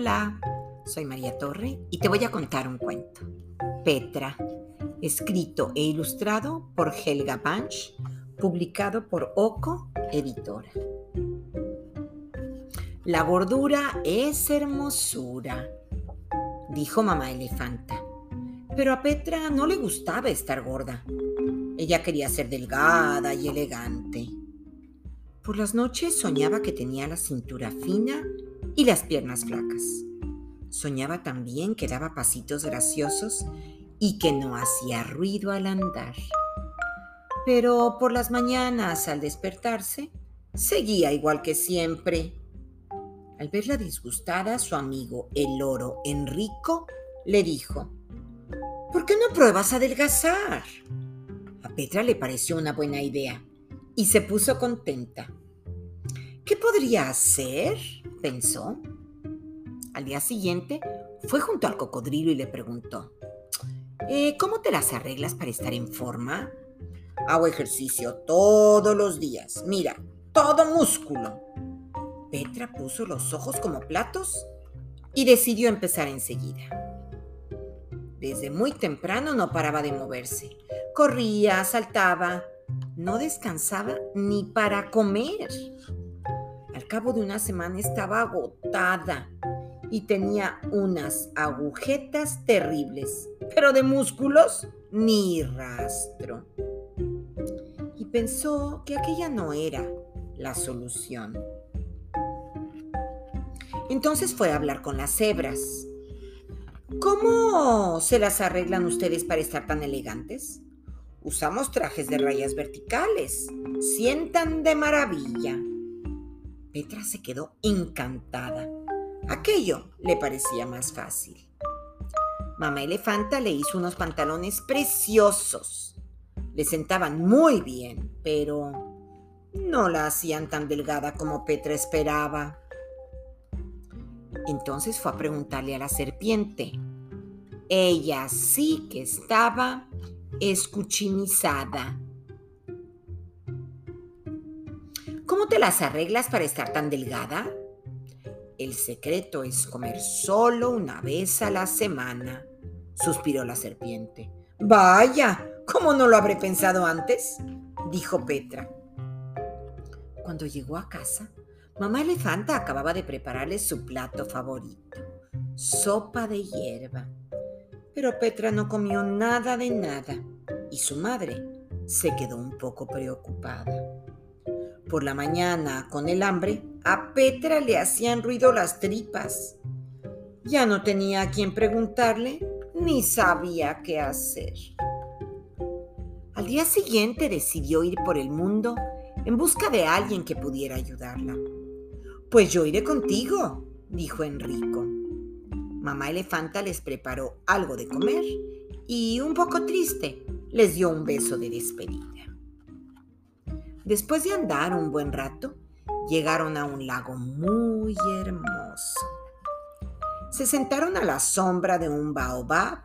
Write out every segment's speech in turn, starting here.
Hola, soy María Torre y te voy a contar un cuento. Petra, escrito e ilustrado por Helga Banch, publicado por Oco Editora. La gordura es hermosura, dijo mamá elefanta. Pero a Petra no le gustaba estar gorda. Ella quería ser delgada y elegante. Por las noches soñaba que tenía la cintura fina y las piernas flacas. Soñaba también que daba pasitos graciosos y que no hacía ruido al andar. Pero por las mañanas, al despertarse, seguía igual que siempre. Al verla disgustada, su amigo el loro Enrico le dijo, ¿Por qué no pruebas a adelgazar? A Petra le pareció una buena idea y se puso contenta. ¿Qué podría hacer? Pensó. Al día siguiente fue junto al cocodrilo y le preguntó, eh, ¿cómo te las arreglas para estar en forma? Hago ejercicio todos los días. Mira, todo músculo. Petra puso los ojos como platos y decidió empezar enseguida. Desde muy temprano no paraba de moverse. Corría, saltaba, no descansaba ni para comer. Cabo de una semana estaba agotada y tenía unas agujetas terribles, pero de músculos ni rastro. Y pensó que aquella no era la solución. Entonces fue a hablar con las cebras. ¿Cómo se las arreglan ustedes para estar tan elegantes? Usamos trajes de rayas verticales. Sientan de maravilla. Petra se quedó encantada. Aquello le parecía más fácil. Mamá Elefanta le hizo unos pantalones preciosos. Le sentaban muy bien, pero no la hacían tan delgada como Petra esperaba. Entonces fue a preguntarle a la serpiente. Ella sí que estaba escuchimizada. ¿Cómo te las arreglas para estar tan delgada? El secreto es comer solo una vez a la semana, suspiró la serpiente. Vaya, ¿cómo no lo habré pensado antes? dijo Petra. Cuando llegó a casa, mamá elefanta acababa de prepararle su plato favorito, sopa de hierba. Pero Petra no comió nada de nada y su madre se quedó un poco preocupada. Por la mañana, con el hambre, a Petra le hacían ruido las tripas. Ya no tenía a quien preguntarle ni sabía qué hacer. Al día siguiente decidió ir por el mundo en busca de alguien que pudiera ayudarla. Pues yo iré contigo, dijo Enrico. Mamá Elefanta les preparó algo de comer y, un poco triste, les dio un beso de despedida. Después de andar un buen rato, llegaron a un lago muy hermoso. Se sentaron a la sombra de un baobab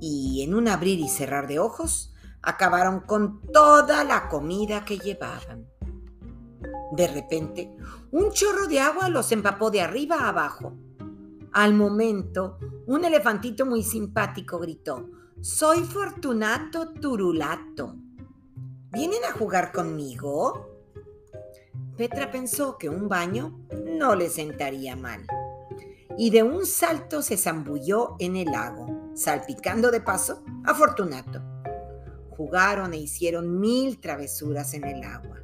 y en un abrir y cerrar de ojos acabaron con toda la comida que llevaban. De repente, un chorro de agua los empapó de arriba a abajo. Al momento, un elefantito muy simpático gritó, Soy Fortunato Turulato. ¿Vienen a jugar conmigo? Petra pensó que un baño no le sentaría mal. Y de un salto se zambulló en el lago, salpicando de paso a Fortunato. Jugaron e hicieron mil travesuras en el agua.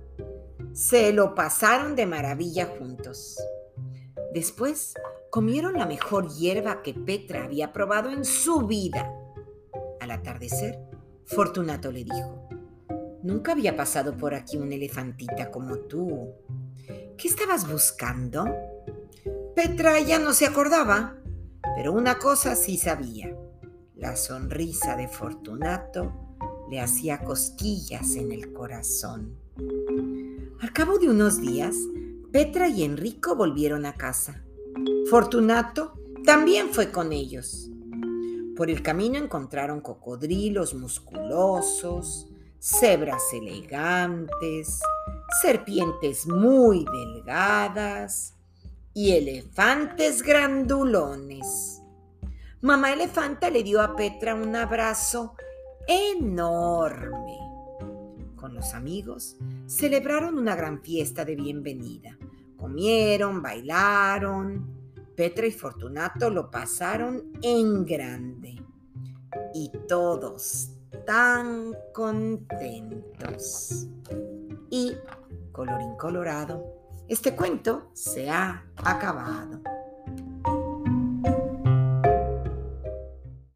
Se lo pasaron de maravilla juntos. Después comieron la mejor hierba que Petra había probado en su vida. Al atardecer, Fortunato le dijo, Nunca había pasado por aquí una elefantita como tú. ¿Qué estabas buscando? Petra ya no se acordaba, pero una cosa sí sabía. La sonrisa de Fortunato le hacía cosquillas en el corazón. Al cabo de unos días, Petra y Enrico volvieron a casa. Fortunato también fue con ellos. Por el camino encontraron cocodrilos musculosos, cebras elegantes, serpientes muy delgadas y elefantes grandulones. Mamá elefanta le dio a Petra un abrazo enorme. Con los amigos celebraron una gran fiesta de bienvenida. Comieron, bailaron. Petra y Fortunato lo pasaron en grande. Y todos tan contentos. Y, colorín colorado, este cuento se ha acabado.